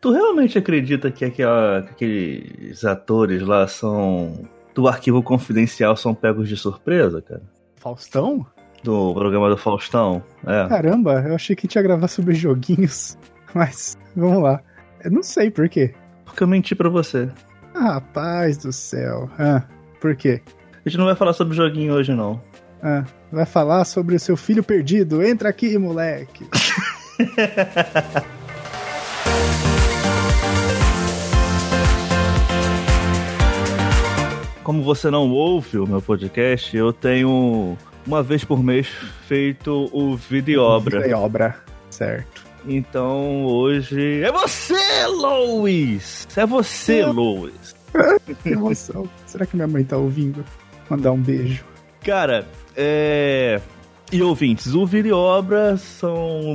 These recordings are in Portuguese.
Tu realmente acredita que, aquela, que aqueles atores lá são. do arquivo confidencial são pegos de surpresa, cara? Faustão? Do programa do Faustão? É. Caramba, eu achei que tinha gravar sobre joguinhos. Mas, vamos lá. Eu não sei por quê. Porque eu menti pra você. Ah, rapaz do céu. Ah, por quê? A gente não vai falar sobre joguinho hoje, não. Ah, vai falar sobre o seu filho perdido. Entra aqui, moleque. Como você não ouve o meu podcast, eu tenho uma vez por mês feito o vídeo obra. Vídeo obra, certo. Então hoje é você, Lois! É você, Lois! que emoção. Será que minha mãe tá ouvindo? Mandar um beijo. Cara, é. E ouvintes, o vídeo obra são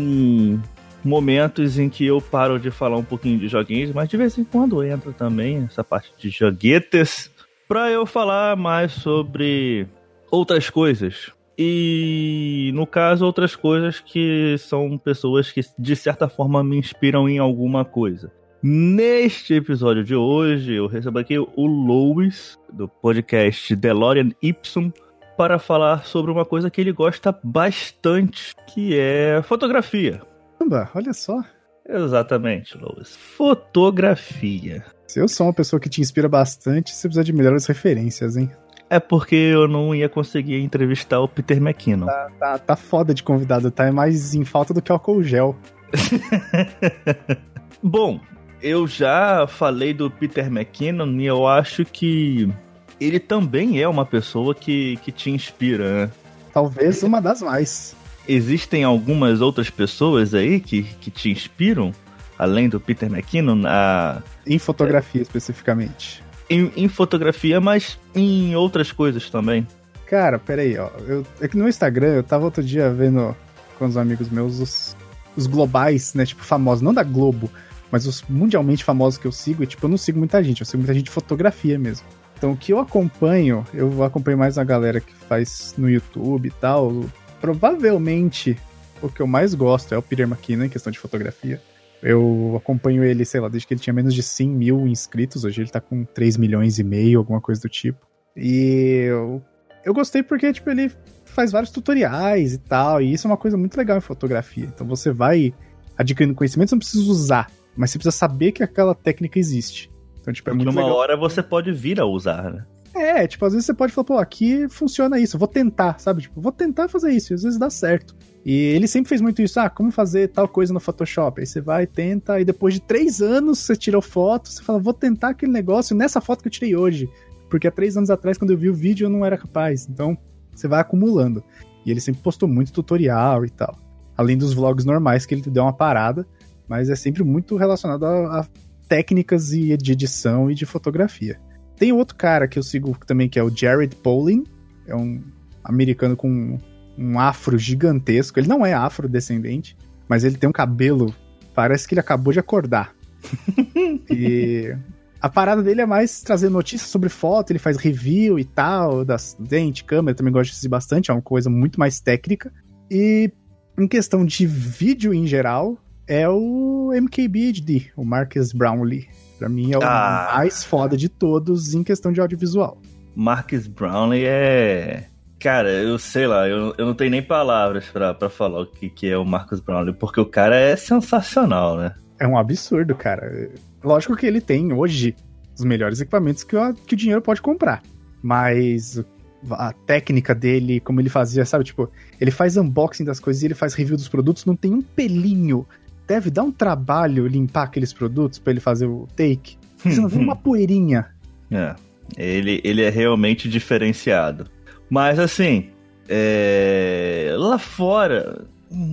momentos em que eu paro de falar um pouquinho de joguinhos, mas de vez em quando entra também essa parte de joguetes para eu falar mais sobre outras coisas. E no caso, outras coisas que são pessoas que de certa forma me inspiram em alguma coisa. Neste episódio de hoje, eu recebo aqui o Louis, do podcast DeLorean Y, para falar sobre uma coisa que ele gosta bastante, que é fotografia. Caramba, olha só. Exatamente, Louis. Fotografia. Se eu sou uma pessoa que te inspira bastante, você precisa de melhores referências, hein? É porque eu não ia conseguir entrevistar o Peter McKinnon. Tá, tá, tá foda de convidado, tá? É mais em falta do que álcool gel. Bom, eu já falei do Peter McKinnon e eu acho que ele também é uma pessoa que, que te inspira, né? Talvez uma das mais. Existem algumas outras pessoas aí que, que te inspiram, além do Peter McKinnon, a... Em fotografia, é... especificamente. Em, em, fotografia, mas em outras coisas também. Cara, peraí, ó. Eu, é que no Instagram eu tava outro dia vendo com os amigos meus os, os globais, né? Tipo, famosos, não da Globo, mas os mundialmente famosos que eu sigo, e, tipo, eu não sigo muita gente, eu sigo muita gente de fotografia mesmo. Então, o que eu acompanho, eu acompanho mais a galera que faz no YouTube e tal. Provavelmente, o que eu mais gosto é o Peter McKinnon em questão de fotografia. Eu acompanho ele, sei lá, desde que ele tinha menos de 100 mil inscritos. Hoje ele tá com 3 milhões e meio, alguma coisa do tipo. E eu, eu gostei porque, tipo, ele faz vários tutoriais e tal. E isso é uma coisa muito legal em fotografia. Então você vai adquirindo conhecimento, você não precisa usar mas você precisa saber que aquela técnica existe. Então, tipo, é Porque muito uma legal. hora você pode vir a usar, né? É, tipo, às vezes você pode falar, pô, aqui funciona isso, vou tentar, sabe? Tipo, vou tentar fazer isso, e às vezes dá certo. E ele sempre fez muito isso, ah, como fazer tal coisa no Photoshop? Aí você vai, tenta, e depois de três anos você tirou foto, você fala, vou tentar aquele negócio nessa foto que eu tirei hoje. Porque há três anos atrás, quando eu vi o vídeo, eu não era capaz. Então, você vai acumulando. E ele sempre postou muito tutorial e tal. Além dos vlogs normais, que ele deu uma parada mas é sempre muito relacionado a, a técnicas e de edição e de fotografia. Tem outro cara que eu sigo também, que é o Jared Polin, é um americano com um afro gigantesco. Ele não é afrodescendente, mas ele tem um cabelo, parece que ele acabou de acordar. e a parada dele é mais trazer notícias sobre foto, ele faz review e tal, das dente, câmera, também gosto de assistir bastante, é uma coisa muito mais técnica. E em questão de vídeo em geral, é o MKBHD, o Marcus Brownlee. Pra mim é o ah. mais foda de todos em questão de audiovisual. Marcus Brownlee é. Cara, eu sei lá, eu, eu não tenho nem palavras para falar o que, que é o Marcus Brownlee, porque o cara é sensacional, né? É um absurdo, cara. Lógico que ele tem hoje os melhores equipamentos que o, que o dinheiro pode comprar. Mas a técnica dele, como ele fazia, sabe? Tipo, ele faz unboxing das coisas e ele faz review dos produtos, não tem um pelinho deve dar um trabalho limpar aqueles produtos para ele fazer o take. Você não vê uma poeirinha. É, ele, ele é realmente diferenciado. Mas assim, é... lá fora,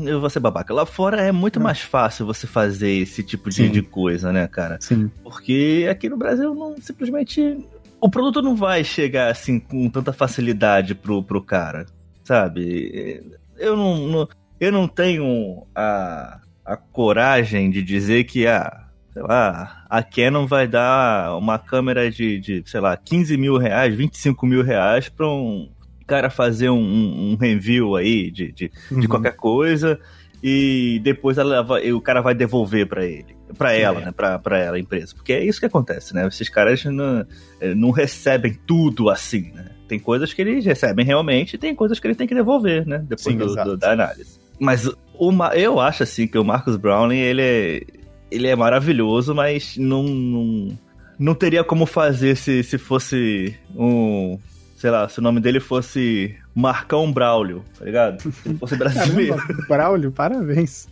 eu vou ser babaca, lá fora é muito é. mais fácil você fazer esse tipo de, de, coisa, né, cara? Sim. Porque aqui no Brasil não simplesmente. O produto não vai chegar assim com tanta facilidade pro, pro cara, sabe? Eu não, não eu não tenho a, a coragem de dizer que a, ah, sei lá, a Canon vai dar uma câmera de, de sei lá, 15 mil reais, 25 mil reais para um cara fazer um, um, review aí de, de, uhum. de qualquer coisa e depois ela, o cara vai devolver para ele. Pra ela, é. né? Pra, pra ela, a empresa. Porque é isso que acontece, né? Esses caras não, eh, não recebem tudo assim, né? Tem coisas que eles recebem realmente e tem coisas que eles têm que devolver, né? Depois Sim, do, do, da análise. Mas o, eu acho, assim, que o Marcus Browning, ele é, ele é maravilhoso, mas não, não, não teria como fazer se, se fosse um... Sei lá, se o nome dele fosse Marcão Braulio, tá ligado? Se ele fosse brasileiro. Caramba, Braulio, parabéns.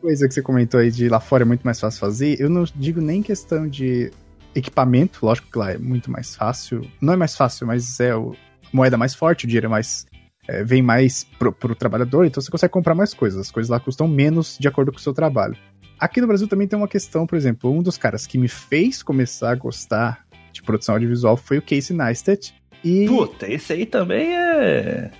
coisa que você comentou aí de lá fora é muito mais fácil fazer, eu não digo nem questão de equipamento, lógico que lá é muito mais fácil. Não é mais fácil, mas é o moeda mais forte, o dinheiro é mais. É, vem mais pro, pro trabalhador, então você consegue comprar mais coisas. As coisas lá custam menos de acordo com o seu trabalho. Aqui no Brasil também tem uma questão, por exemplo, um dos caras que me fez começar a gostar de produção audiovisual foi o Casey Neistat. E... Puta, esse aí também é.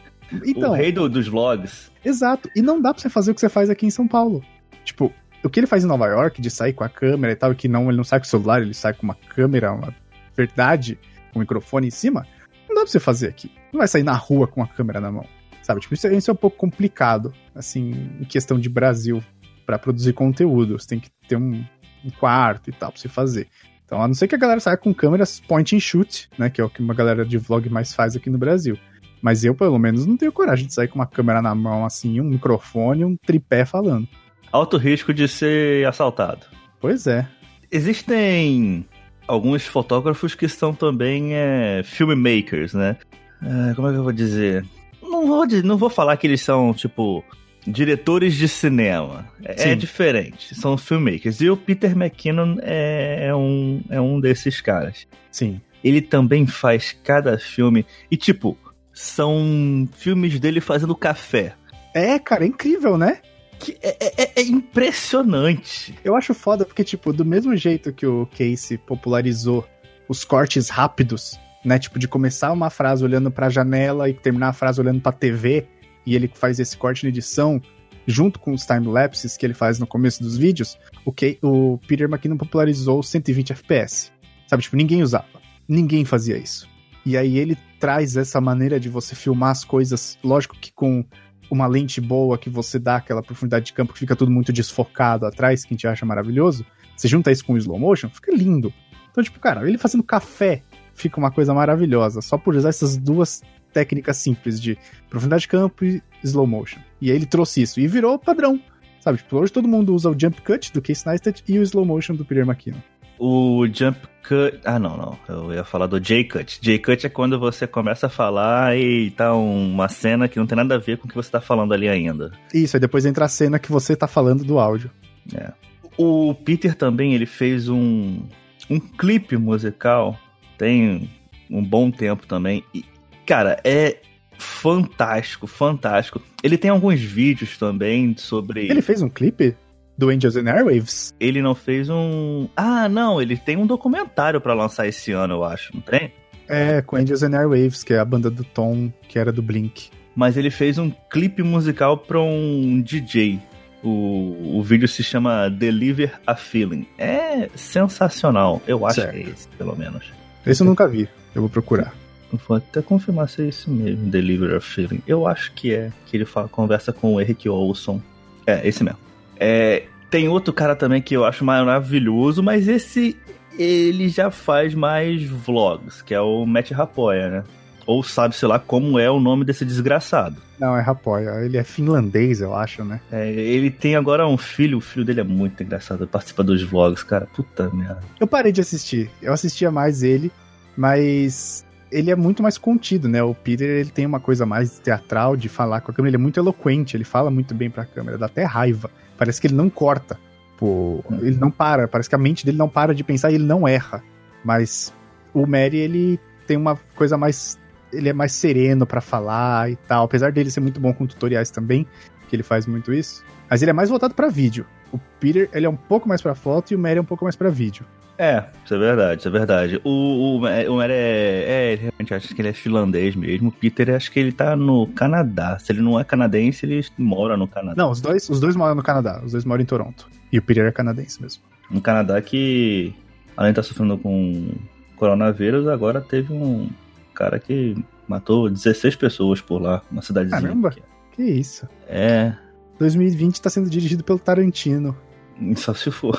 Então, o rei do, dos vlogs. Exato. E não dá pra você fazer o que você faz aqui em São Paulo. Tipo, o que ele faz em Nova York, de sair com a câmera e tal, que não, ele não sai com o celular, ele sai com uma câmera, uma verdade, com um microfone em cima, não dá pra você fazer aqui. Não vai sair na rua com a câmera na mão. Sabe? Tipo, isso, é, isso é um pouco complicado, assim, em questão de Brasil, para produzir conteúdo. Você tem que ter um, um quarto e tal pra você fazer. Então, a não ser que a galera saia com câmeras point and shoot, né? Que é o que uma galera de vlog mais faz aqui no Brasil. Mas eu, pelo menos, não tenho coragem de sair com uma câmera na mão, assim, um microfone, um tripé falando. Alto risco de ser assaltado. Pois é. Existem alguns fotógrafos que são também é, filmmakers, né? É, como é que eu vou dizer? Não vou, não vou falar que eles são, tipo, diretores de cinema. É, é diferente. São filmmakers. E o Peter McKinnon é, é, um, é um desses caras. Sim. Ele também faz cada filme. E, tipo, são filmes dele fazendo café. É, cara, é incrível, né? Que é, é, é, é, impressionante. Eu acho foda porque, tipo, do mesmo jeito que o Casey popularizou os cortes rápidos, né? Tipo, de começar uma frase olhando pra janela e terminar a frase olhando pra TV, e ele faz esse corte na edição, junto com os time-lapses que ele faz no começo dos vídeos, o, que, o Peter McKinnon popularizou 120 FPS. Sabe, tipo, ninguém usava. Ninguém fazia isso. E aí ele traz essa maneira de você filmar as coisas, lógico que com uma lente boa que você dá aquela profundidade de campo que fica tudo muito desfocado atrás, que a gente acha maravilhoso. Você junta isso com o slow motion, fica lindo. Então, tipo, cara, ele fazendo café fica uma coisa maravilhosa, só por usar essas duas técnicas simples de profundidade de campo e slow motion. E aí ele trouxe isso e virou padrão. Sabe, tipo, hoje todo mundo usa o jump cut do Case Neistat e o slow motion do Peter McKinnon. O jump cut. Ah, não, não. Eu ia falar do J-cut. J-cut é quando você começa a falar e tá uma cena que não tem nada a ver com o que você tá falando ali ainda. Isso, aí depois entra a cena que você tá falando do áudio. É. O Peter também, ele fez um, um clipe musical, tem um bom tempo também. E, cara, é fantástico, fantástico. Ele tem alguns vídeos também sobre. Ele fez um clipe? do Angels and Airwaves? Ele não fez um. Ah, não, ele tem um documentário para lançar esse ano, eu acho, não tem? É, com Angels and Airwaves, que é a banda do Tom, que era do Blink. Mas ele fez um clipe musical para um DJ. O, o vídeo se chama Deliver a Feeling. É sensacional. Eu acho certo. que é esse, pelo menos. Esse eu nunca vi. Eu vou procurar. Vou até confirmar se é isso mesmo, Deliver a Feeling. Eu acho que é. Que ele fala, conversa com o Eric Olson. É, esse mesmo. É, tem outro cara também que eu acho maravilhoso, mas esse ele já faz mais vlogs, que é o Matt Rapoya, né? Ou sabe, sei lá, como é o nome desse desgraçado. Não, é Rapoya. Ele é finlandês, eu acho, né? É, ele tem agora um filho, o filho dele é muito engraçado, participa dos vlogs, cara. Puta merda. Eu parei de assistir. Eu assistia mais ele, mas ele é muito mais contido, né? O Peter, ele tem uma coisa mais teatral de falar com a câmera, ele é muito eloquente, ele fala muito bem pra câmera, dá até raiva. Parece que ele não corta. Pô, ele não para, parece que a mente dele não para de pensar e ele não erra. Mas o Mary, ele tem uma coisa mais. Ele é mais sereno para falar e tal. Apesar dele ser muito bom com tutoriais também, que ele faz muito isso. Mas ele é mais voltado para vídeo. O Peter, ele é um pouco mais para foto e o Mary é um pouco mais para vídeo. É, isso é verdade, isso é verdade. O, o, o Mary é, é, realmente acho que ele é finlandês mesmo. O Peter, acho que ele tá no Canadá. Se ele não é canadense, ele mora no Canadá. Não, os dois, os dois moram no Canadá. Os dois moram em Toronto. E o Peter é canadense mesmo. No Canadá que, além de estar tá sofrendo com coronavírus, agora teve um cara que matou 16 pessoas por lá, uma cidadezinha. Caramba, que isso. É. 2020 tá sendo dirigido pelo Tarantino. Só se for.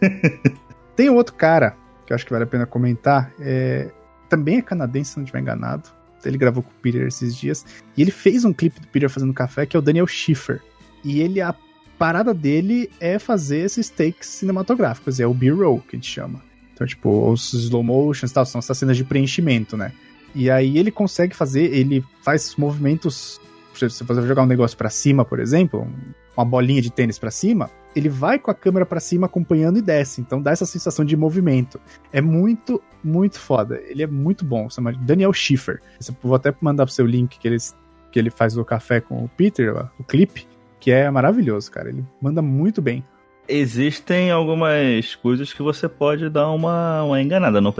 Tem outro cara que eu acho que vale a pena comentar. É, também é canadense, se não estiver enganado. Ele gravou com o Peter esses dias. E ele fez um clipe do Peter fazendo café, que é o Daniel Schiffer. E ele, a parada dele é fazer esses takes cinematográficos. É o B-roll, que a gente chama. Então, tipo, os slow motions tal, são essas cenas de preenchimento, né? E aí ele consegue fazer, ele faz movimentos. Se você jogar um negócio para cima, por exemplo, uma bolinha de tênis para cima, ele vai com a câmera para cima acompanhando e desce. Então dá essa sensação de movimento. É muito, muito foda. Ele é muito bom. Chama Daniel Schiffer. Vou até mandar pro seu link que ele, que ele faz o café com o Peter, o clipe, que é maravilhoso, cara. Ele manda muito bem. Existem algumas coisas que você pode dar uma, uma enganada, no,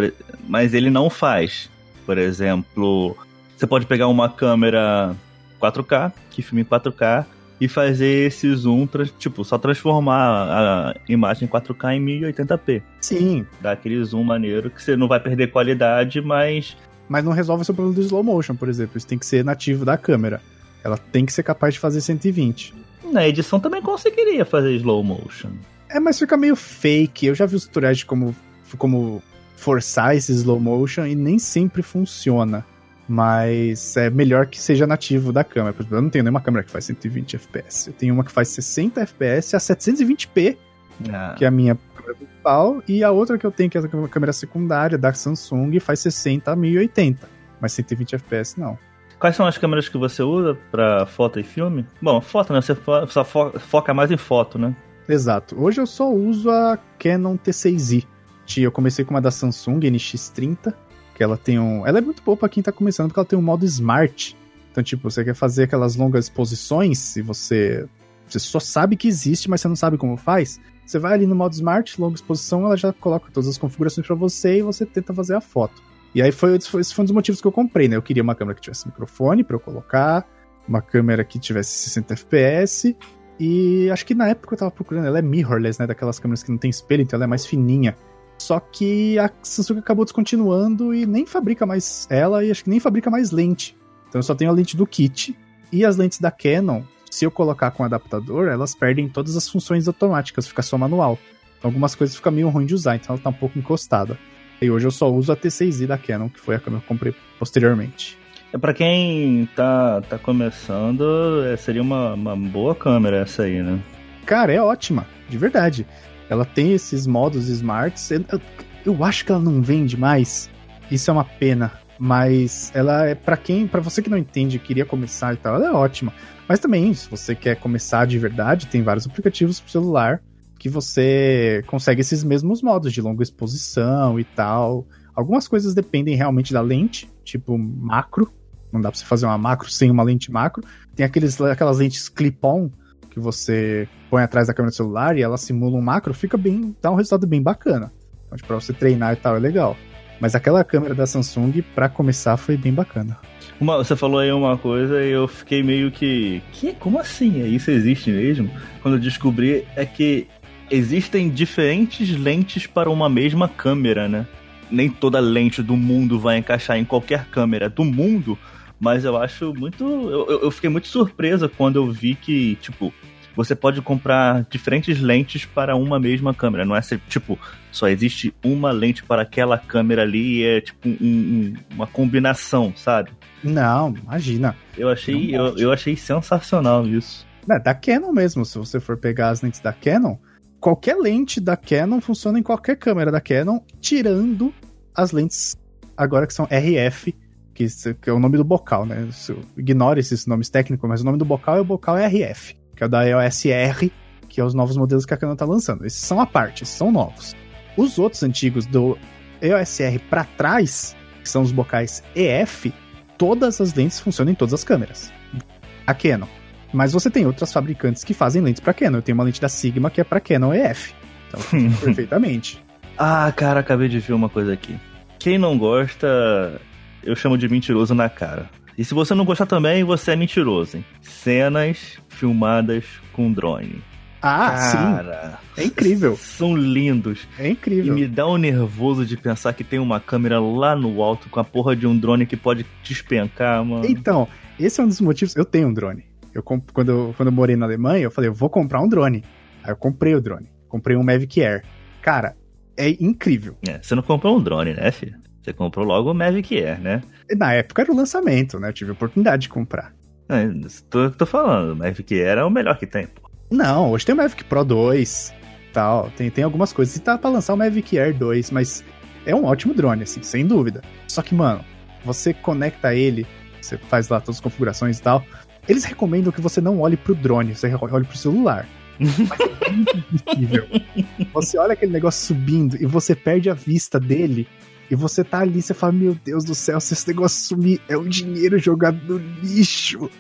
mas ele não faz. Por exemplo, você pode pegar uma câmera 4K, que filme em 4K, e fazer esse zoom, tipo, só transformar a imagem 4K em 1080p. Sim. Dá aquele zoom maneiro que você não vai perder qualidade, mas. Mas não resolve o seu problema do slow motion, por exemplo. Isso tem que ser nativo da câmera. Ela tem que ser capaz de fazer 120. Na edição também conseguiria fazer slow motion. É, mas fica meio fake. Eu já vi os tutoriais de como, como forçar esse slow motion e nem sempre funciona. Mas é melhor que seja nativo da câmera. Por exemplo, eu não tenho nenhuma câmera que faz 120 FPS. Eu tenho uma que faz 60 FPS a 720p, ah. que é a minha câmera principal, e a outra que eu tenho, que é a câmera secundária da Samsung, faz 60 a 1080. Mas 120 FPS não. Quais são as câmeras que você usa para foto e filme? Bom, foto, né? Você só foca mais em foto, né? Exato. Hoje eu só uso a Canon T6i. Eu comecei com uma da Samsung NX30, que ela tem um. Ela é muito boa para quem tá começando, porque ela tem um modo smart. Então, tipo, você quer fazer aquelas longas exposições, e você. Você só sabe que existe, mas você não sabe como faz. Você vai ali no modo smart, longa exposição, ela já coloca todas as configurações para você e você tenta fazer a foto. E aí foi, esse foi um dos motivos que eu comprei, né? Eu queria uma câmera que tivesse microfone para eu colocar, uma câmera que tivesse 60 fps e acho que na época eu tava procurando, ela é mirrorless, né? Daquelas câmeras que não tem espelho, então ela é mais fininha. Só que a Samsung acabou descontinuando e nem fabrica mais ela e acho que nem fabrica mais lente. Então eu só tenho a lente do kit. E as lentes da Canon, se eu colocar com adaptador, elas perdem todas as funções automáticas, fica só manual. Então algumas coisas ficam meio ruim de usar, então ela tá um pouco encostada. E hoje eu só uso a T6i da Canon, que foi a câmera que eu comprei posteriormente. É para quem tá, tá começando, é, seria uma, uma boa câmera essa aí, né? Cara, é ótima, de verdade. Ela tem esses modos smarts. Eu, eu acho que ela não vende mais. Isso é uma pena. Mas ela é para quem, para você que não entende, queria começar e tal, ela é ótima. Mas também, se você quer começar de verdade, tem vários aplicativos pro celular que você consegue esses mesmos modos de longa exposição e tal. Algumas coisas dependem realmente da lente, tipo macro, não dá pra você fazer uma macro sem uma lente macro. Tem aqueles, aquelas lentes clip-on que você põe atrás da câmera do celular e ela simula um macro, fica bem, dá um resultado bem bacana. Então, tipo, pra você treinar e tal, é legal. Mas aquela câmera da Samsung, para começar, foi bem bacana. Uma, você falou aí uma coisa e eu fiquei meio que. que como assim? Isso existe mesmo? Quando eu descobri é que existem diferentes lentes para uma mesma câmera, né? Nem toda lente do mundo vai encaixar em qualquer câmera do mundo, mas eu acho muito. Eu, eu fiquei muito surpresa quando eu vi que, tipo, você pode comprar diferentes lentes para uma mesma câmera. Não é tipo, só existe uma lente para aquela câmera ali e é tipo um, um, uma combinação, sabe? Não, imagina. Eu achei, eu, eu achei sensacional isso. É, da Canon mesmo, se você for pegar as lentes da Canon, qualquer lente da Canon funciona em qualquer câmera da Canon, tirando as lentes agora que são RF, que, que é o nome do bocal, né? Ignore esses nomes técnicos, mas o nome do bocal é o bocal RF, que é o da EOS R, que é os novos modelos que a Canon tá lançando. Esses são a parte, esses são novos. Os outros antigos do EOS R para trás, que são os bocais EF, todas as lentes funcionam em todas as câmeras. A Canon. Mas você tem outras fabricantes que fazem lentes para Canon. Eu tenho uma lente da Sigma que é para Canon EF. Então, perfeitamente. Ah, cara, acabei de ver uma coisa aqui. Quem não gosta eu chamo de mentiroso na cara. E se você não gostar também, você é mentiroso, hein? Cenas filmadas com drone. Ah, Cara, sim. É incrível. São lindos. É incrível. E me dá um nervoso de pensar que tem uma câmera lá no alto com a porra de um drone que pode despencar, mano. Então, esse é um dos motivos. Eu tenho um drone. Eu, quando, eu, quando eu morei na Alemanha, eu falei, eu vou comprar um drone. Aí eu comprei o drone. Comprei um Mavic Air. Cara, é incrível. É, você não comprou um drone, né, filho? Você comprou logo o Mavic Air, né? Na época era o lançamento, né? Eu tive a oportunidade de comprar. É, tô, tô falando, o Mavic Air é o melhor que tem, pô. Não, hoje tem o Mavic Pro 2 tal. Tem, tem algumas coisas. E tá pra lançar o Mavic Air 2, mas é um ótimo drone, assim, sem dúvida. Só que, mano, você conecta ele, você faz lá todas as configurações e tal. Eles recomendam que você não olhe pro drone, você olhe pro celular. Mas é muito impossível. Você olha aquele negócio subindo e você perde a vista dele. E você tá ali, você fala, meu Deus do céu, se esse negócio sumir, é um dinheiro jogado no lixo.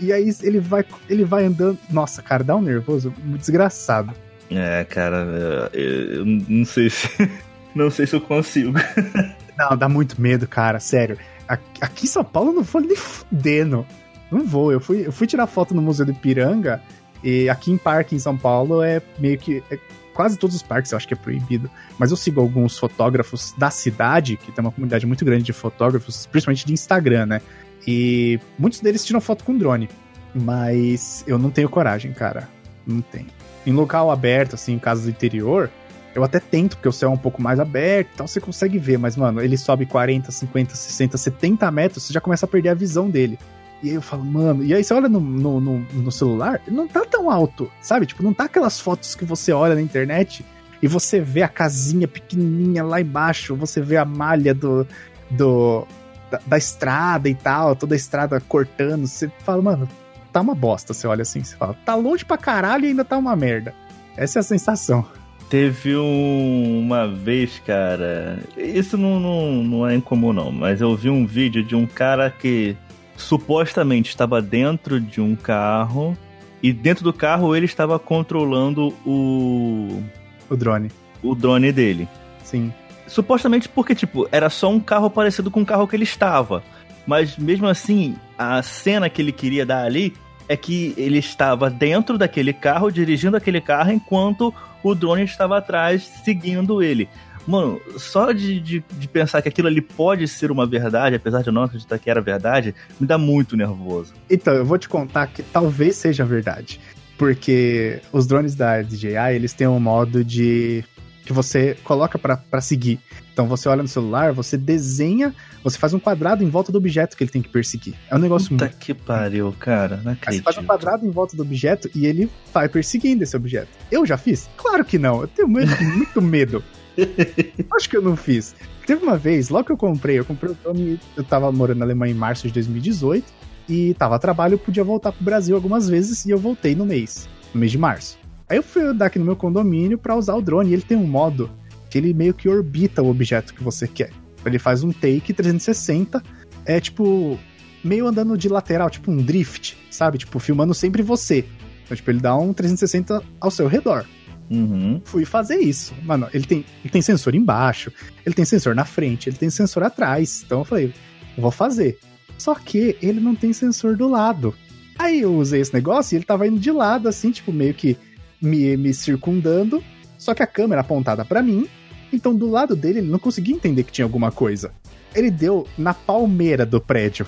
E aí ele vai, ele vai andando. Nossa, cara, dá um nervoso muito desgraçado. É, cara, eu, eu não sei se. Não sei se eu consigo. Não, dá muito medo, cara, sério. Aqui em São Paulo eu não vou nem fudendo. Não vou. Eu fui, eu fui tirar foto no Museu do Ipiranga e aqui em parque em São Paulo é meio que. É, quase todos os parques eu acho que é proibido. Mas eu sigo alguns fotógrafos da cidade, que tem uma comunidade muito grande de fotógrafos, principalmente de Instagram, né? E muitos deles tiram foto com drone. Mas eu não tenho coragem, cara. Não tenho. Em local aberto, assim, em casa do interior, eu até tento, porque o céu é um pouco mais aberto então você consegue ver, mas, mano, ele sobe 40, 50, 60, 70 metros, você já começa a perder a visão dele. E aí eu falo, mano, e aí você olha no, no, no, no celular, não tá tão alto, sabe? Tipo, não tá aquelas fotos que você olha na internet e você vê a casinha pequenininha lá embaixo, você vê a malha do, do da, da, estrada e tal, toda a estrada cortando. Você fala, mano, tá uma bosta. Você olha assim, você fala, tá longe pra caralho e ainda tá uma merda. Essa é a sensação. Teve um, uma vez, cara. Isso não, não, não é incomum, não, mas eu vi um vídeo de um cara que supostamente estava dentro de um carro e dentro do carro ele estava controlando o. O drone. O drone dele. Sim. Supostamente porque, tipo, era só um carro parecido com o carro que ele estava. Mas mesmo assim, a cena que ele queria dar ali é que ele estava dentro daquele carro, dirigindo aquele carro, enquanto o drone estava atrás, seguindo ele. Mano, só de, de, de, pensar que aquilo ali pode ser uma verdade, apesar de eu não acreditar que era verdade, me dá muito nervoso. Então, eu vou te contar que talvez seja verdade. Porque os drones da DJI, eles têm um modo de que você coloca para seguir. Então você olha no celular, você desenha, você faz um quadrado em volta do objeto que ele tem que perseguir. É um negócio Puta muito. que pariu, cara. Não acredito. Você faz um quadrado em volta do objeto e ele vai perseguindo esse objeto. Eu já fiz? Claro que não. Eu tenho muito, muito medo. Acho que eu não fiz. Teve uma vez, logo que eu comprei, eu comprei o drone, eu tava morando na Alemanha em março de 2018 e tava a trabalho, eu podia voltar pro Brasil algumas vezes e eu voltei no mês, no mês de março. Aí eu fui andar aqui no meu condomínio para usar o drone e ele tem um modo que ele meio que orbita o objeto que você quer. Ele faz um take 360, é tipo meio andando de lateral, tipo um drift, sabe? Tipo, filmando sempre você. Então, tipo, ele dá um 360 ao seu redor. Uhum. Fui fazer isso. Mano, ele tem, ele tem sensor embaixo, ele tem sensor na frente, ele tem sensor atrás. Então eu falei, vou fazer. Só que ele não tem sensor do lado. Aí eu usei esse negócio e ele tava indo de lado, assim, tipo, meio que me, me circundando, só que a câmera apontada para mim, então do lado dele ele não conseguia entender que tinha alguma coisa. Ele deu na palmeira do prédio.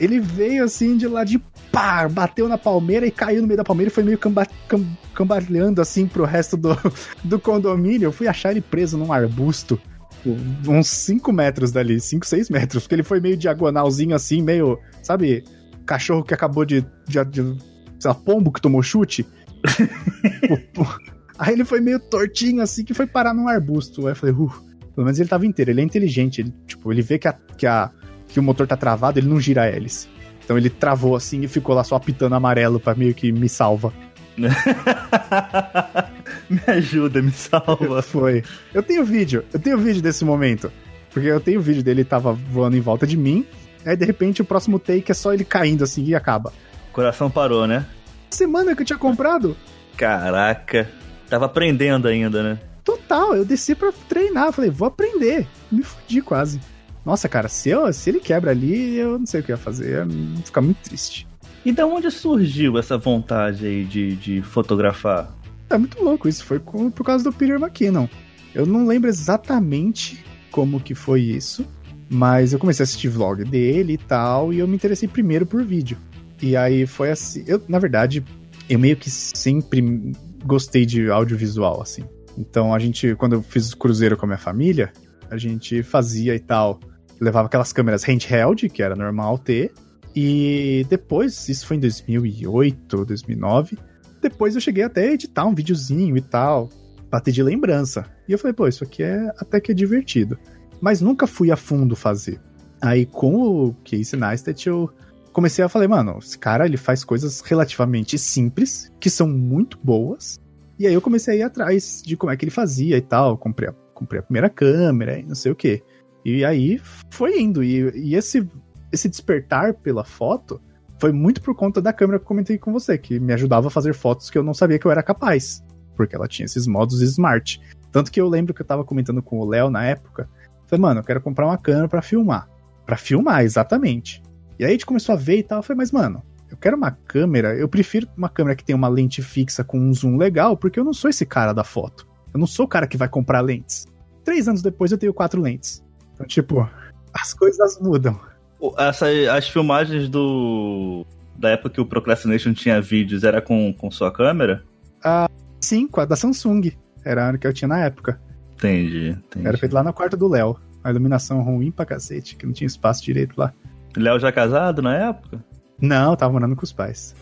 Ele veio assim de lá de pá, bateu na palmeira e caiu no meio da palmeira e foi meio camba, cam, cambalhando assim pro resto do, do condomínio. Eu fui achar ele preso num arbusto uns 5 metros dali, 5, 6 metros, porque ele foi meio diagonalzinho assim, meio, sabe, cachorro que acabou de, de, de sei lá, pombo que tomou chute. Aí ele foi meio tortinho assim que foi parar num arbusto. Aí eu falei, uh, pelo menos ele tava inteiro, ele é inteligente. Ele, tipo, ele vê que, a, que, a, que o motor tá travado, ele não gira a hélice. Então ele travou assim e ficou lá só apitando amarelo pra meio que me salva. me ajuda, me salva. Foi. Eu tenho vídeo, eu tenho vídeo desse momento. Porque eu tenho vídeo dele, tava voando em volta de mim. Aí de repente o próximo take é só ele caindo assim e acaba coração parou, né? Semana que eu tinha comprado. Caraca. Tava aprendendo ainda, né? Total, eu desci pra treinar. Falei, vou aprender. Me fudi quase. Nossa, cara, se, eu, se ele quebra ali, eu não sei o que ia fazer. Ia ficar muito triste. E da onde surgiu essa vontade aí de, de fotografar? É muito louco, isso foi por causa do Peter McKinnon. Eu não lembro exatamente como que foi isso, mas eu comecei a assistir vlog dele e tal, e eu me interessei primeiro por vídeo. E aí foi assim. Eu, na verdade, eu meio que sempre gostei de audiovisual, assim. Então a gente, quando eu fiz cruzeiro com a minha família, a gente fazia e tal. Levava aquelas câmeras handheld, que era normal ter. E depois, isso foi em 2008, 2009. Depois eu cheguei até a editar um videozinho e tal, pra ter de lembrança. E eu falei, pô, isso aqui é até que é divertido. Mas nunca fui a fundo fazer. Aí com o Casey Neistat eu comecei a falar, mano, esse cara ele faz coisas relativamente simples, que são muito boas. E aí eu comecei a ir atrás de como é que ele fazia e tal. Comprei a, comprei a primeira câmera e não sei o que. E aí foi indo. E, e esse, esse despertar pela foto foi muito por conta da câmera que eu comentei com você, que me ajudava a fazer fotos que eu não sabia que eu era capaz. Porque ela tinha esses modos smart. Tanto que eu lembro que eu tava comentando com o Léo na época. Falei, mano, eu quero comprar uma câmera para filmar. para filmar, exatamente. E aí a gente começou a ver e tal. Eu falei, mas, mano, eu quero uma câmera. Eu prefiro uma câmera que tenha uma lente fixa com um zoom legal, porque eu não sou esse cara da foto. Eu não sou o cara que vai comprar lentes. Três anos depois eu tenho quatro lentes. Então, tipo, as coisas mudam. Essa, as filmagens do. Da época que o Procrastination tinha vídeos, era com, com sua câmera? Ah, sim, com a da Samsung. Era a que eu tinha na época. Entendi, entendi. Era feito lá no quarto do Léo. A iluminação ruim pra cacete, que não tinha espaço direito lá. Léo já casado na época? Não, tava morando com os pais.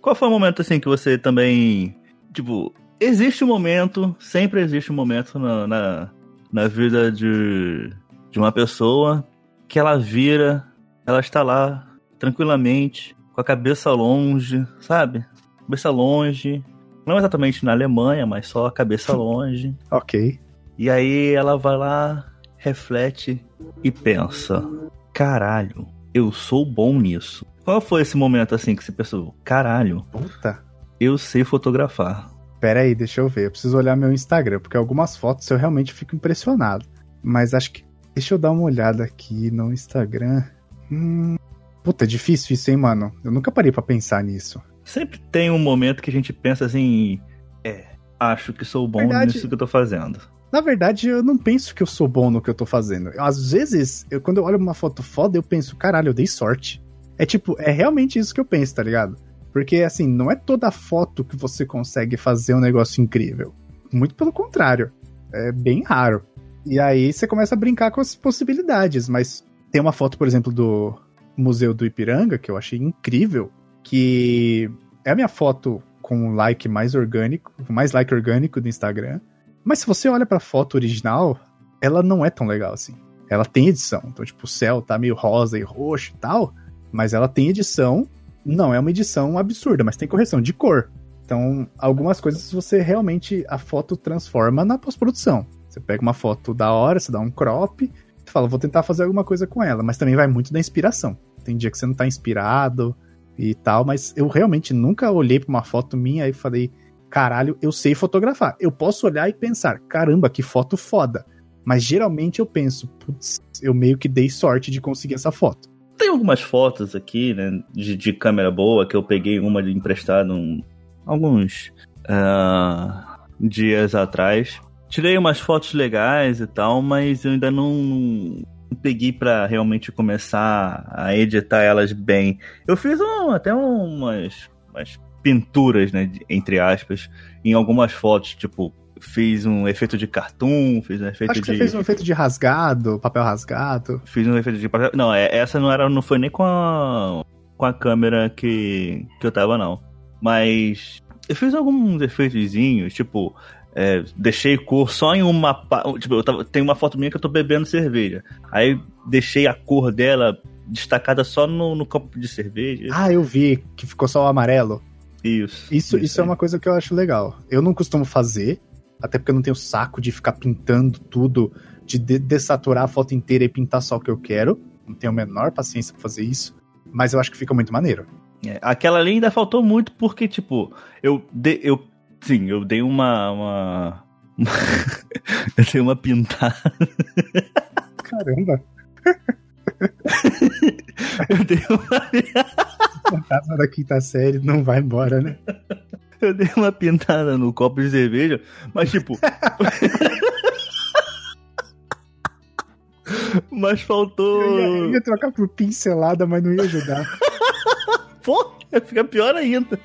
Qual foi o momento assim que você também. Tipo, existe um momento, sempre existe um momento na, na, na vida de, de uma pessoa que ela vira, ela está lá tranquilamente, com a cabeça longe, sabe? Cabeça longe. Não exatamente na Alemanha, mas só a cabeça longe. ok. E aí ela vai lá, reflete e pensa: caralho, eu sou bom nisso. Qual foi esse momento assim que você pensou, caralho, Puta. eu sei fotografar? Pera aí, deixa eu ver. Eu preciso olhar meu Instagram, porque algumas fotos eu realmente fico impressionado. Mas acho que. Deixa eu dar uma olhada aqui no Instagram. Hum. Puta, é difícil isso, hein, mano? Eu nunca parei pra pensar nisso. Sempre tem um momento que a gente pensa assim, é, acho que sou bom Verdade. nisso que eu tô fazendo. Na verdade, eu não penso que eu sou bom no que eu tô fazendo. Às vezes, eu, quando eu olho uma foto foda, eu penso, caralho, eu dei sorte. É tipo, é realmente isso que eu penso, tá ligado? Porque, assim, não é toda foto que você consegue fazer um negócio incrível. Muito pelo contrário. É bem raro. E aí você começa a brincar com as possibilidades. Mas tem uma foto, por exemplo, do Museu do Ipiranga, que eu achei incrível, que é a minha foto com o like mais orgânico, mais like orgânico do Instagram. Mas se você olha pra foto original, ela não é tão legal assim. Ela tem edição. Então, tipo, o céu tá meio rosa e roxo e tal, mas ela tem edição. Não é uma edição absurda, mas tem correção de cor. Então, algumas coisas você realmente a foto transforma na pós-produção. Você pega uma foto da hora, você dá um crop, você fala, vou tentar fazer alguma coisa com ela, mas também vai muito da inspiração. Tem dia que você não tá inspirado e tal, mas eu realmente nunca olhei pra uma foto minha e falei, caralho, eu sei fotografar. Eu posso olhar e pensar, caramba, que foto foda. Mas geralmente eu penso, putz, eu meio que dei sorte de conseguir essa foto. Tem algumas fotos aqui, né, de, de câmera boa, que eu peguei uma de emprestado um- alguns ah, dias atrás. Tirei umas fotos legais e tal, mas eu ainda não, peguei pra realmente começar a editar elas bem. Eu fiz um- até umas, umas pinturas, né, entre aspas, em algumas fotos, tipo, fiz um efeito de cartoon, fiz um efeito Acho que de... você fez um efeito de rasgado, papel rasgado. Fiz um efeito de papel. Não, é- essa não era, não foi nem com a, com a câmera que, que eu tava, não. Mas eu fiz alguns efeitozinhos, tipo, é, deixei cor só em uma. Tipo, eu tava, tem uma foto minha que eu tô bebendo cerveja. Aí deixei a cor dela destacada só no, no copo de cerveja. Ah, eu vi que ficou só o amarelo. isso. Isso, isso é aí. uma coisa que eu acho legal. Eu não costumo fazer, até porque eu não tenho saco de ficar pintando tudo, de de- dessaturar a foto inteira e pintar só o que eu quero. Não tenho a menor paciência pra fazer isso. Mas eu acho que fica muito maneiro. É, aquela ali ainda faltou muito porque, tipo, eu, de, eu sim, eu dei uma. uma... eu dei uma pintada. Caramba, Eu dei uma, fantasma da quinta série não vai embora, né? Eu dei uma pintada no copo de cerveja, mas tipo. mas faltou. Eu ia, ia trocar por pincelada, mas não ia ajudar. Pô, ia ficar pior ainda.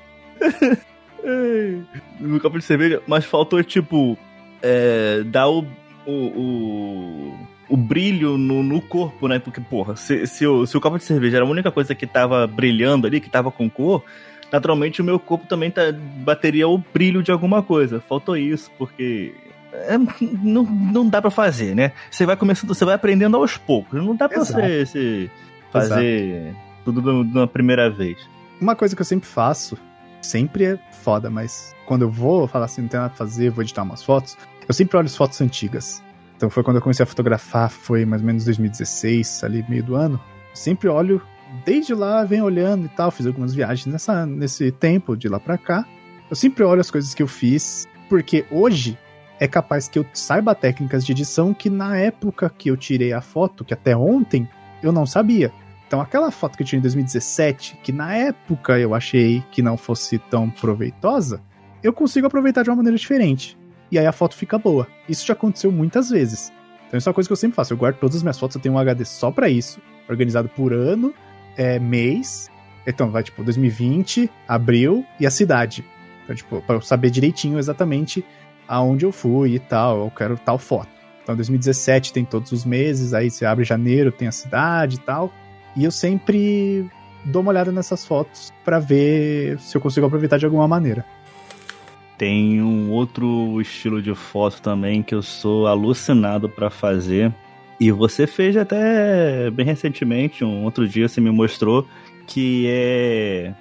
no copo de cerveja, mas faltou, tipo, é, dar o, o, o, o brilho no, no, corpo, né? Porque, porra, se, se, o, se o copo de cerveja era a única coisa que tava brilhando ali, que tava com cor, naturalmente o meu corpo também tá, bateria o brilho de alguma coisa. Faltou isso, porque é, não, não dá para fazer, né? Você vai começando, você vai aprendendo aos poucos. Não dá pra você, você fazer Exato. tudo de uma primeira vez. Uma coisa que eu sempre faço, sempre é foda, mas quando eu vou falar assim, não tem nada pra fazer, vou editar umas fotos, eu sempre olho as fotos antigas. Então foi quando eu comecei a fotografar, foi mais ou menos 2016, ali meio do ano. Sempre olho, desde lá, venho olhando e tal, fiz algumas viagens nessa, nesse tempo, de lá pra cá. Eu sempre olho as coisas que eu fiz, porque hoje é capaz que eu saiba técnicas de edição que na época que eu tirei a foto, que até ontem, eu não sabia. Então aquela foto que eu tirei em 2017, que na época eu achei que não fosse tão proveitosa, eu consigo aproveitar de uma maneira diferente. E aí a foto fica boa. Isso já aconteceu muitas vezes. Então isso é uma coisa que eu sempre faço. Eu guardo todas as minhas fotos, eu tenho um HD só para isso, organizado por ano, é, mês. Então vai tipo 2020, abril e a cidade. Então, tipo, para eu saber direitinho exatamente aonde eu fui e tal, eu quero tal foto. Então 2017 tem todos os meses, aí você abre janeiro, tem a cidade e tal. E eu sempre dou uma olhada nessas fotos para ver se eu consigo aproveitar de alguma maneira. Tem um outro estilo de foto também que eu sou alucinado para fazer. E você fez até bem recentemente, um outro dia você me mostrou, que é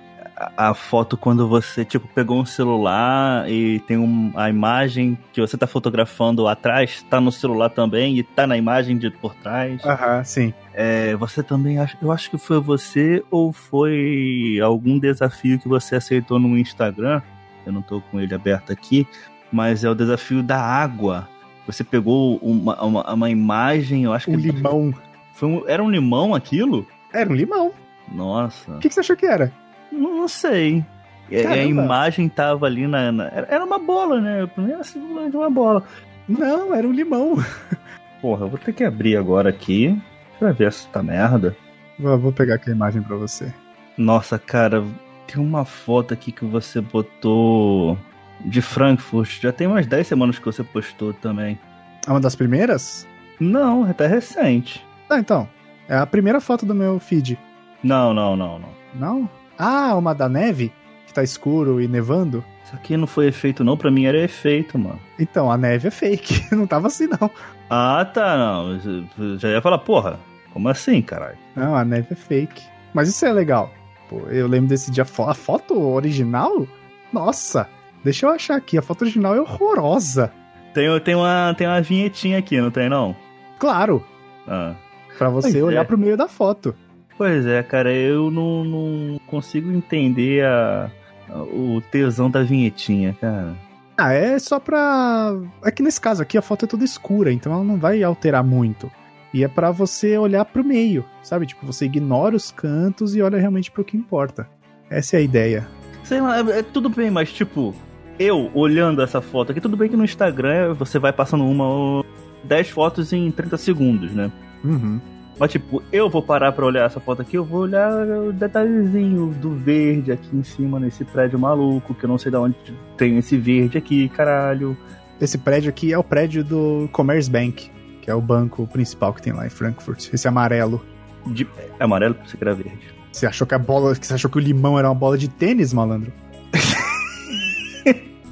a foto quando você, tipo, pegou um celular e tem um, a imagem que você tá fotografando atrás, tá no celular também e tá na imagem de por trás. Aham, sim. É, você também, eu acho que foi você ou foi algum desafio que você aceitou no Instagram, eu não tô com ele aberto aqui, mas é o desafio da água. Você pegou uma, uma, uma imagem, eu acho que... Um limão. Foi um, era um limão aquilo? Era um limão. Nossa. O que, que você achou que era? Não sei. Caramba. A imagem tava ali na, na, Era uma bola, né? Era simplesmente uma bola. Não, era um limão. Porra, eu vou ter que abrir agora aqui pra ver essa merda. Vou, vou pegar aqui a imagem pra você. Nossa, cara, tem uma foto aqui que você botou de Frankfurt. Já tem umas 10 semanas que você postou também. É uma das primeiras? Não, é até recente. Ah, então. É a primeira foto do meu feed. Não, não, não, não. Não? Ah, uma da neve? Que tá escuro e nevando? Isso aqui não foi efeito, não. Pra mim era efeito, mano. Então, a neve é fake. não tava assim, não. Ah, tá, não. Já ia falar, porra, como assim, caralho? Não, a neve é fake. Mas isso é legal. Pô, eu lembro desse dia. A foto original? Nossa, deixa eu achar aqui. A foto original é horrorosa. Tem, tem, uma, tem uma vinhetinha aqui, não tem, não? Claro. Ah. Pra você pois olhar é. pro meio da foto. Pois é, cara, eu não, não consigo entender a, a, o tesão da vinhetinha, cara. Ah, é só pra. É que nesse caso aqui a foto é toda escura, então ela não vai alterar muito. E é para você olhar pro meio, sabe? Tipo, você ignora os cantos e olha realmente pro que importa. Essa é a ideia. Sei lá, é, é tudo bem, mas tipo, eu olhando essa foto aqui, tudo bem que no Instagram você vai passando uma 10 fotos em 30 segundos, né? Uhum. Mas, tipo, eu vou parar pra olhar essa foto aqui, eu vou olhar o detalhezinho do verde aqui em cima, nesse prédio maluco, que eu não sei de onde tem esse verde aqui, caralho. Esse prédio aqui é o prédio do Commerzbank, que é o banco principal que tem lá em Frankfurt. Esse amarelo. De... É amarelo? Você que era verde. Você achou que a bola. Você achou que o limão era uma bola de tênis, malandro?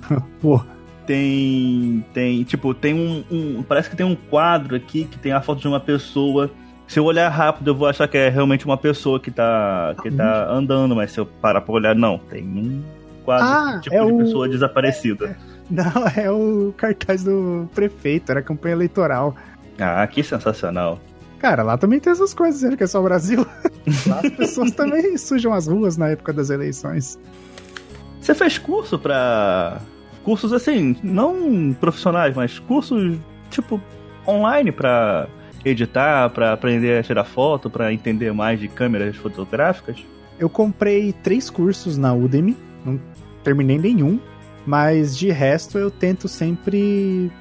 Pô. Tem. Tem. Tipo, tem um, um. Parece que tem um quadro aqui que tem a foto de uma pessoa se eu olhar rápido, eu vou achar que é realmente uma pessoa que tá, que tá andando, mas se eu parar pra olhar, não. Tem um quadro ah, tipo é de o... pessoa desaparecida. Não, é o cartaz do prefeito, era campanha eleitoral. Ah, que sensacional. Cara, lá também tem essas coisas, acho que é só o Brasil. lá as pessoas também sujam as ruas na época das eleições. Você fez curso pra. Cursos assim, não profissionais, mas cursos tipo online pra editar, para aprender a tirar foto, para entender mais de câmeras fotográficas? Eu comprei três cursos na Udemy, não terminei nenhum, mas de resto eu tento sempre.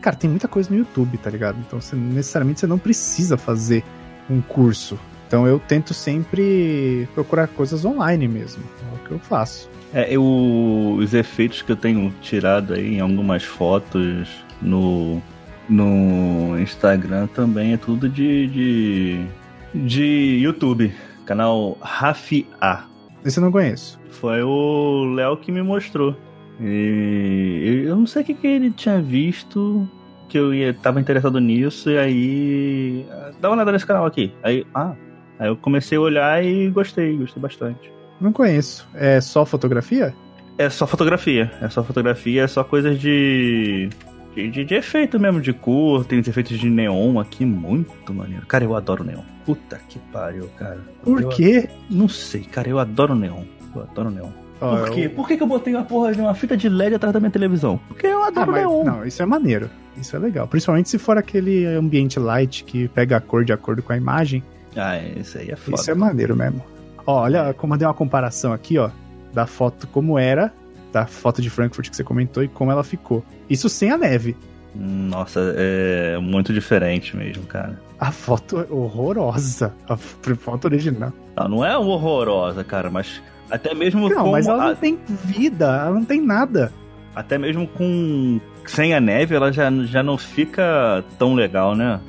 Cara, tem muita coisa no YouTube, tá ligado? Então você, necessariamente você não precisa fazer um curso. Então eu tento sempre procurar coisas online mesmo. É o que eu faço. É, eu, os efeitos que eu tenho tirado aí em algumas fotos no, no Instagram também é tudo de, de, de YouTube. Canal Rafi A. Esse eu não conheço. Foi o Léo que me mostrou. E eu não sei o que, que ele tinha visto, que eu ia, tava interessado nisso, e aí. Dá uma olhada nesse canal aqui. Aí, ah. Aí eu comecei a olhar e gostei, gostei bastante. Não conheço. É só fotografia? É só fotografia. É só fotografia, é só coisas de. De, de, de efeito mesmo, de cor, tem os efeitos de neon aqui, muito maneiro. Cara, eu adoro neon. Puta que pariu, cara. Por eu, quê? Não sei, cara, eu adoro neon. Eu adoro neon. Ó, Por quê? eu- Por que, que eu botei uma porra de uma fita de LED atrás da minha televisão? Porque eu Ah, adoro mas, neon. não, isso é maneiro. Isso é legal. Principalmente se for aquele ambiente light que pega a cor de acordo com a imagem. Ah, isso aí é foda. Isso é maneiro mesmo. Ó, olha como eu dei uma comparação aqui, ó, da foto como era, da foto de Frankfurt que você comentou e como ela ficou. Isso sem a neve. Nossa, é muito diferente mesmo, cara. A foto é horrorosa. A foto original. Não, não é horrorosa, cara, mas até mesmo Não, com mas ela a- não tem vida, ela não tem nada. até mesmo com sem a neve, ela já, já não fica tão legal, né?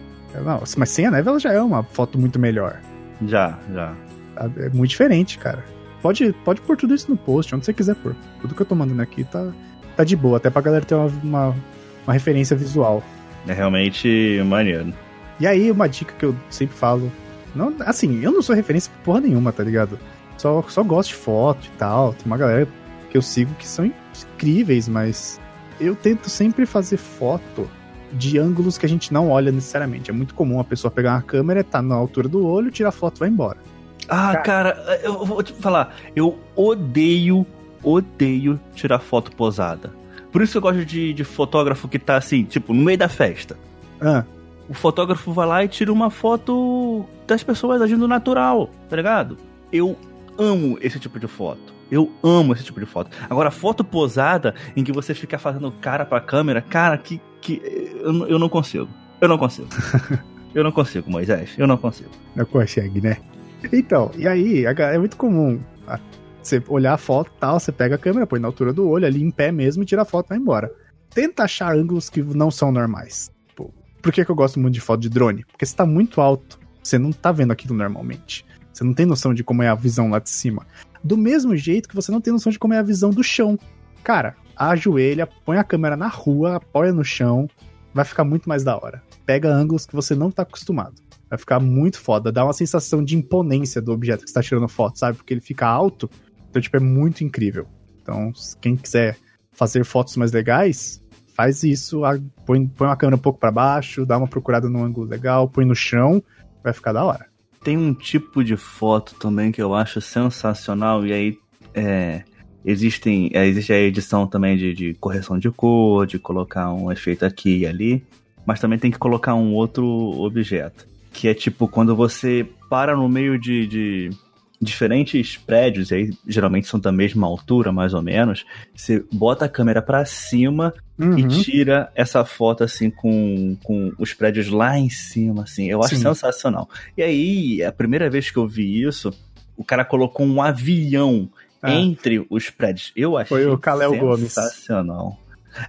Não, mas sem a neve ela já é uma foto muito melhor. Já, já. É muito diferente, cara. Pode, pode pôr tudo isso no post, onde você quiser pôr. Tudo que eu tô mandando aqui tá, tá de boa, até pra galera ter uma, uma, uma referência visual. É realmente maneiro. E aí, uma dica que eu sempre falo. Não, assim, eu não sou referência pra porra nenhuma, tá ligado? Só, só gosto de foto e tal. Tem uma galera que eu sigo que são incríveis, mas eu tento sempre fazer foto de ângulos que a gente não olha necessariamente. É muito comum a pessoa pegar uma câmera, tá na altura do olho, tira a foto e vai embora. Ah, cara, eu vou te falar, eu odeio, odeio tirar foto posada. Por isso que eu gosto de, de fotógrafo que tá assim, tipo, no meio da festa. Ah, O fotógrafo vai lá e tira uma foto das pessoas agindo natural, tá ligado? Eu amo esse tipo de foto. Eu amo esse tipo de foto. Agora, foto posada, em que você fica fazendo cara pra câmera, cara, que. Que eu, não- eu não consigo. Eu não consigo. eu não consigo, Moisés. Eu não consigo. não consegue, né? Então, e aí, é muito comum você olhar a foto e tal, você pega a câmera, põe na altura do olho, ali em pé mesmo, e tira a foto e vai embora. Tenta achar ângulos que não são normais. Por que, que eu gosto muito de foto de drone? Porque você tá muito alto, você não tá vendo aquilo normalmente. Você não tem noção de como é a visão lá de cima. Do mesmo jeito que você não tem noção de como é a visão do chão. Cara, ajoelha, põe a câmera na rua, apoia no chão, vai ficar muito mais da hora. Pega ângulos que você não tá acostumado. Vai ficar muito foda. Dá uma sensação de imponência do objeto que você tá tirando foto, sabe? Porque ele fica alto. Então, tipo, é muito incrível. Então, quem quiser fazer fotos mais legais, faz isso. Põe, põe uma câmera um pouco pra baixo, dá uma procurada num ângulo legal, põe no chão, vai ficar da hora. Tem um tipo de foto também que eu acho sensacional, e aí é, existem, é, existe a edição também de, de correção de cor, de colocar um efeito aqui e ali, mas também tem que colocar um outro objeto. Que é tipo quando você para no meio de, de diferentes prédios, e aí geralmente são da mesma altura, mais ou menos, você bota a câmera pra cima Uhum. e tira essa foto assim com, com os prédios lá em cima, assim. Eu acho Sim. sensacional. E aí, a primeira vez que eu vi isso, o cara colocou um avião Ah. entre os prédios. Eu achei Foi o Kalel Gomes. sensacional.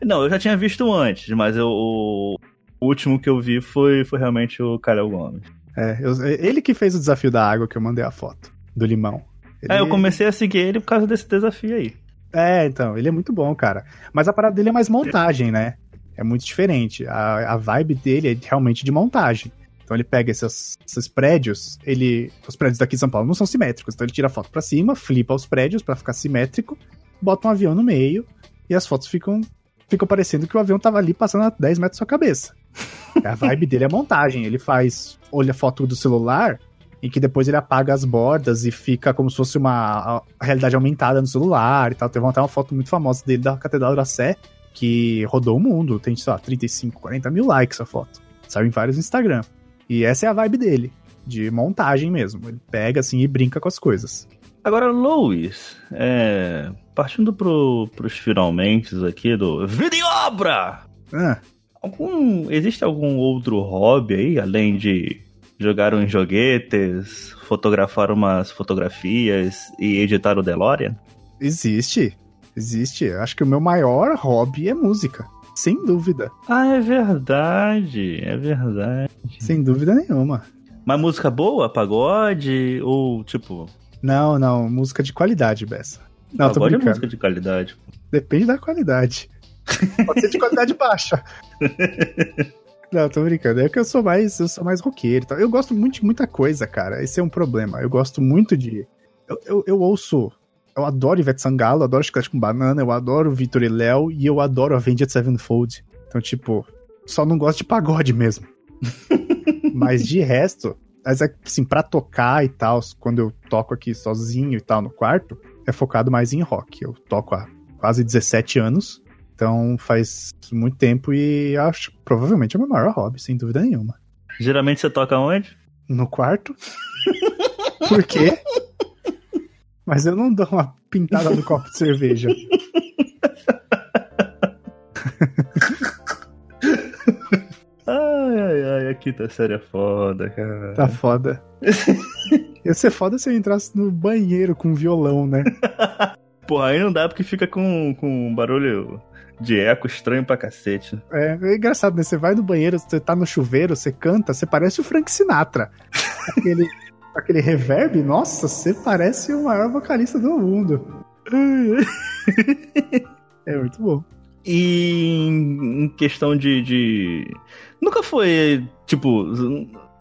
Não, eu já tinha visto antes, mas eu, o o último que eu vi foi, foi realmente o Kalel Gomes. É, eu- ele que fez o desafio da água que eu mandei a foto, do limão. Ele- É, eu comecei a seguir ele por causa desse desafio aí. É, então, ele é muito bom, cara. Mas a parada dele é mais montagem, né? É muito diferente. A, a vibe dele é realmente de montagem. Então ele pega esses, esses prédios, ele. Os prédios daqui de São Paulo não são simétricos. Então ele tira a foto pra cima, flipa os prédios pra ficar simétrico, bota um avião no meio e as fotos ficam. Ficam parecendo que o avião tava ali passando a 10 metros da sua cabeça. A vibe dele é montagem. Ele faz. Olha a foto do celular em que depois ele apaga as bordas e fica como se fosse uma realidade aumentada no celular e tal. Teve até uma foto muito famosa dele da Catedral da Sé, que rodou o mundo. Tem, sei lá, 35, 40 mil likes a foto. Saiu em vários Instagram. E essa é a vibe dele, de montagem mesmo. Ele pega assim e brinca com as coisas. Agora, Louis, é, partindo pro, pros finalmente aqui do Videobra! Ah, Algum, existe algum outro hobby aí, além de jogar uns joguetes, fotografar umas fotografias e editar o DeLorean? Existe. Existe. Acho que o meu maior hobby é música. Sem dúvida. Ah, é verdade. É verdade. Sem dúvida nenhuma. Mas música boa? Pagode? Ou tipo. Não, não. Música de qualidade, Bessa. Não, tô pagode é brincando. música de qualidade. Depende da qualidade. Pode ser de qualidade baixa. Não, tô brincando. É que eu sou mais, eu sou mais roqueiro. e tal. Eu gosto muito de muita coisa, cara. Esse é um problema. Eu gosto muito de. Eu, eu, eu ouço. Eu adoro Ivete Sangalo, adoro Chiclete com Banana, eu adoro Vitor e Léo e eu adoro Avenged Sevenfold. Então, tipo, só não gosto de pagode mesmo. Mas de resto, mas é, assim, pra tocar e tal, quando eu toco aqui sozinho e tal no quarto, é focado mais em rock. Eu toco há quase 17 anos, então faz muito tempo e acho provavelmente é o meu maior hobby, sem dúvida nenhuma. Geralmente você toca onde? No quarto? Por quê? Mas eu não dou uma pintada no copo de cerveja. Ai, ai, ai, a quinta série é foda, cara. Tá foda. Ia ser foda se eu entrasse no banheiro com violão, né? Porra, aí não dá porque fica com, com um barulho de eco estranho pra cacete. É, é engraçado, né? Você vai no banheiro, você tá no chuveiro, você canta, você parece o Frank Sinatra. Aquele, aquele reverb, nossa, você parece o maior vocalista do mundo. É muito bom. E em questão de, de. Nunca foi, tipo.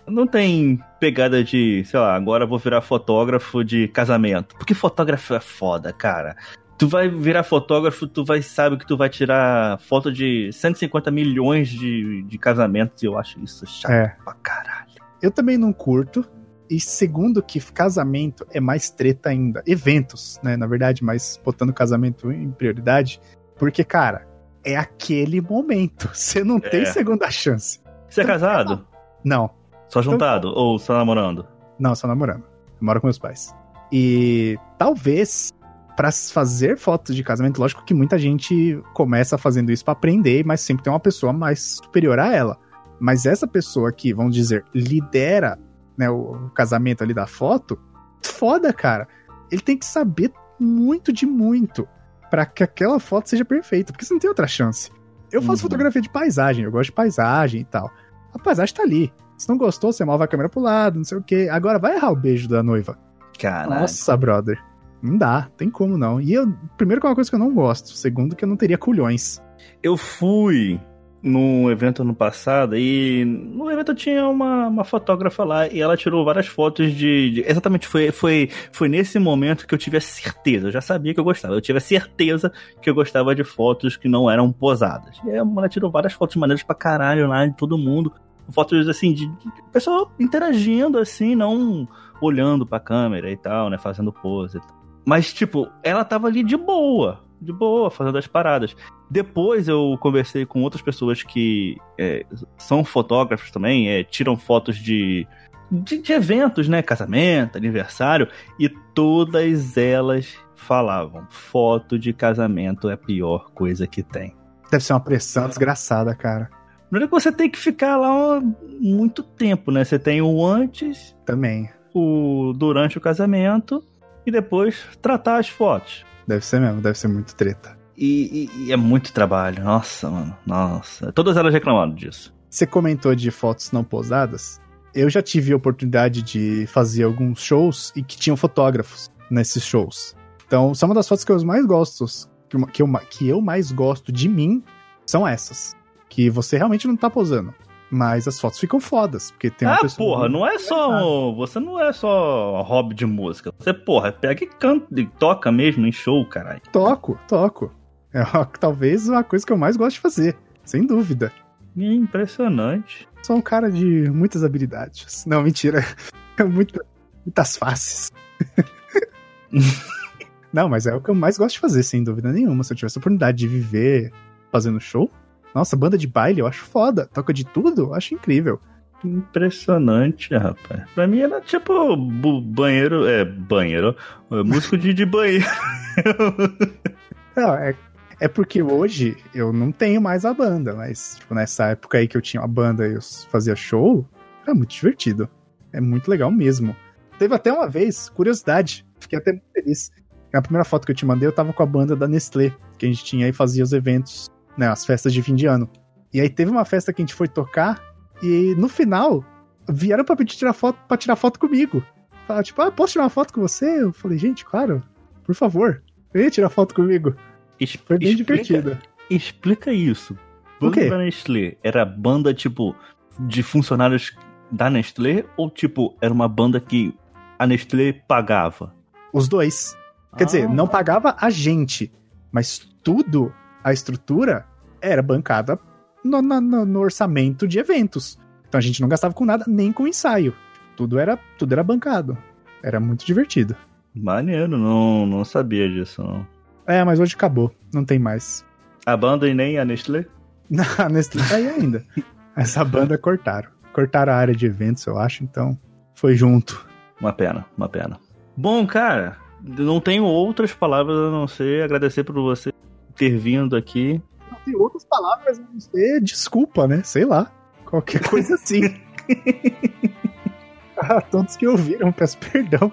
Não tem pegada de, sei lá, agora eu vou virar fotógrafo de casamento. Porque fotógrafo é foda, cara. Tu vai virar fotógrafo, tu vai sabe que tu vai tirar foto de 150 milhões de, de casamentos e eu acho isso chato É. pra caralho. Eu também não curto. E segundo que casamento é mais treta ainda. Eventos, né? Na verdade, mas botando casamento em prioridade. Porque, cara, é aquele momento. Você não tem É. segunda chance. Você é casado? Não, Só juntado? Ou só namorando? não, só namorando. Eu moro com meus pais. E talvez pra fazer fotos de casamento, lógico que muita gente começa fazendo isso pra aprender, mas sempre tem uma pessoa mais superior a ela. Mas essa pessoa que, vamos dizer, lidera né, o casamento ali da foto, foda, cara. Ele tem que saber muito de muito pra que aquela foto seja perfeita, porque você não tem outra chance. Eu faço Uhum. fotografia de paisagem, eu gosto de paisagem e tal. A paisagem tá ali. Se não gostou, você move a câmera pro lado, não sei o quê. Agora vai errar o beijo da noiva. Caralho. Nossa, brother. Não dá, tem como não. E eu, primeiro que é uma coisa que eu não gosto. Segundo que eu não teria culhões. Eu fui num evento ano passado e no evento tinha uma, uma fotógrafa lá e ela tirou várias fotos de. de- exatamente, foi, foi, foi nesse momento que eu tive a certeza. Eu já sabia que eu gostava. Eu tive a certeza que eu gostava de fotos que não eram posadas. E ela tirou várias fotos maneiras pra caralho lá de todo mundo. Fotos assim, de, de pessoa interagindo assim, não olhando pra câmera e tal, né? Fazendo pose. Mas, tipo, ela tava ali de boa. De boa, fazendo as paradas. Depois eu conversei com outras pessoas que é, são fotógrafos também, é, tiram fotos de, de, de eventos, né? Casamento, aniversário, e todas elas falavam: foto de casamento é a pior coisa que tem. Deve ser uma pressão desgraçada, cara. Primeiro que você tem que ficar lá muito tempo, né? Você tem o antes, Também. o durante o casamento e depois tratar as fotos. Deve ser mesmo, deve ser muito treta. E, e- e é muito trabalho. Nossa, mano. Nossa. Todas elas reclamando disso. Você comentou de fotos não posadas. Eu já tive a oportunidade de fazer alguns shows e que tinham fotógrafos nesses shows. Então, são uma das fotos que eu mais gosto, que eu, que eu, que eu mais gosto de mim, são essas. Que você realmente não tá posando. Mas as fotos ficam fodas, porque tem uma ah, pessoa. porra, não é só. Você não é só hobby de música. Você, porra, pega e canta e toca mesmo em show, caralho. Toco, toco. É talvez a coisa que eu mais gosto de fazer, sem dúvida. É impressionante. Sou um cara de muitas habilidades. Não, mentira. Muita- muitas faces. Não, mas é o que eu mais gosto de fazer, sem dúvida nenhuma. Se eu tivesse a oportunidade de viver fazendo show, nossa, banda de baile eu acho foda. Toca de tudo, eu acho incrível. Impressionante, rapaz. Pra mim era tipo banheiro. É, banheiro. é, músico de, de banheiro. Não, é, é porque hoje eu não tenho mais a banda, mas tipo, nessa época aí que eu tinha uma banda e eu fazia show, era muito divertido. É muito legal mesmo. Teve até uma vez, curiosidade, fiquei até muito feliz. Na primeira foto que eu te mandei, eu tava com a banda da Nestlé, que a gente tinha e fazia os eventos, né, as festas de fim de ano. E aí teve uma festa que a gente foi tocar e no final vieram pra pedir tirar foto, pra tirar foto comigo. Falaram, tipo, ah, posso tirar uma foto com você? Eu falei, gente, claro, por favor, venha tirar foto comigo. Foi bem explica, divertido. Explica isso. Banda da Nestlé era banda, tipo, de funcionários da Nestlé ou, tipo, era uma banda que a Nestlé pagava? Os dois. Quer dizer, Ah. não pagava a gente, mas tudo, a estrutura, era bancada no, no- no orçamento de eventos. Então a gente não gastava com nada, nem com ensaio. Tudo era, tudo era bancado. Era muito divertido. Maneiro, não, não sabia disso, não. É, mas hoje acabou. Não tem mais. A banda e nem a Nestlé? Na Nestlé tá aí ainda. Essa banda cortaram. Cortaram a área de eventos, eu acho, então foi junto. Uma pena, uma pena. Bom, cara, não tenho outras palavras a não ser agradecer por você ter vindo aqui. Tem outras palavras a não ser desculpa, né? Sei lá. Qualquer coisa assim. a todos que ouviram, peço perdão.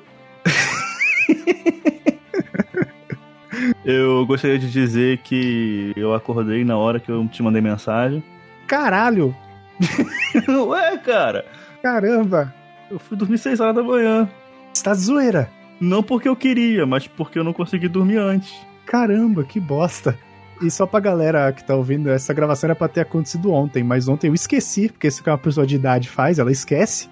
Eu gostaria de dizer que eu acordei na hora que eu te mandei mensagem. Caralho! Ué, cara, Caramba! eu fui dormir 6 horas da manhã. Está de zoeira! Não porque eu queria, mas porque eu não consegui dormir antes. Caramba, que bosta! E só pra galera que tá ouvindo, essa gravação era pra ter acontecido ontem, mas ontem eu esqueci, porque isso que uma pessoa de idade faz, ela esquece.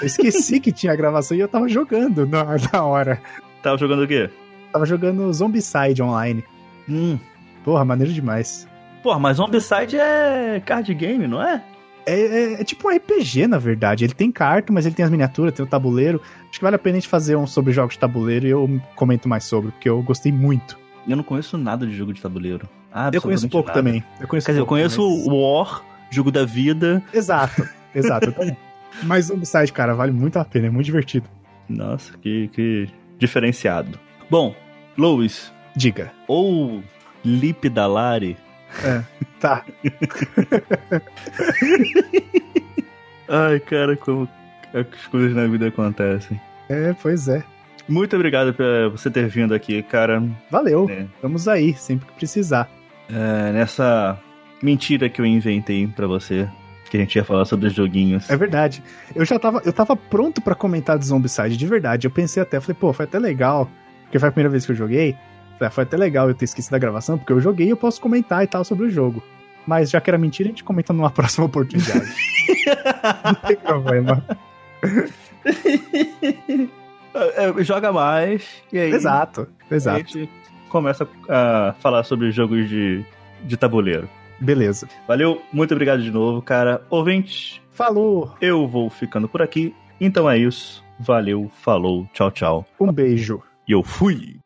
Eu esqueci que tinha gravação e eu tava jogando na, na hora. Tava jogando o quê? Tava jogando Zombicide online. Hum. Porra, maneiro demais. Porra, mas Zombicide é card game, não é? É, é- é tipo um RPG, na verdade. Ele tem carta, mas ele tem as miniaturas, tem o tabuleiro. Acho que vale a pena a gente fazer um sobre jogos de tabuleiro e eu comento mais sobre, porque eu gostei muito. Eu não conheço nada de jogo de tabuleiro. eu conheço pouco nada. também. Eu conheço Quer dizer, eu conheço mas- o War, jogo da vida. Exato, exato. Mas Zombicide, cara, vale muito a pena, é muito divertido. Nossa, que, que diferenciado. Bom, Louis, Diga. ou Lip Dalari. Tá. Ai, cara, como as coisas na vida acontecem. É, pois é. Muito obrigado por você ter vindo aqui, cara. Valeu. É, Vamos aí, sempre que precisar. é, nessa mentira que eu inventei pra você, que a gente ia falar sobre os joguinhos. É verdade. Eu já tava, eu tava pronto pra comentar de Zombicide, de verdade. Eu pensei até, falei, pô, foi até legal, porque foi a primeira vez que eu joguei. Falei, ah, foi até legal eu ter esquecido da gravação, porque eu joguei e eu posso comentar e tal sobre o jogo. Mas já que era mentira, a gente comenta numa próxima oportunidade. Não tem problema. É, é, Joga mais, e aí Exato, a exato. gente começa a falar sobre jogos de, de tabuleiro. Beleza. Valeu, muito obrigado de novo, cara. Ouvintes, Falou, eu vou ficando por aqui. Então é isso. Valeu, falou, tchau, tchau. um beijo. E eu fui!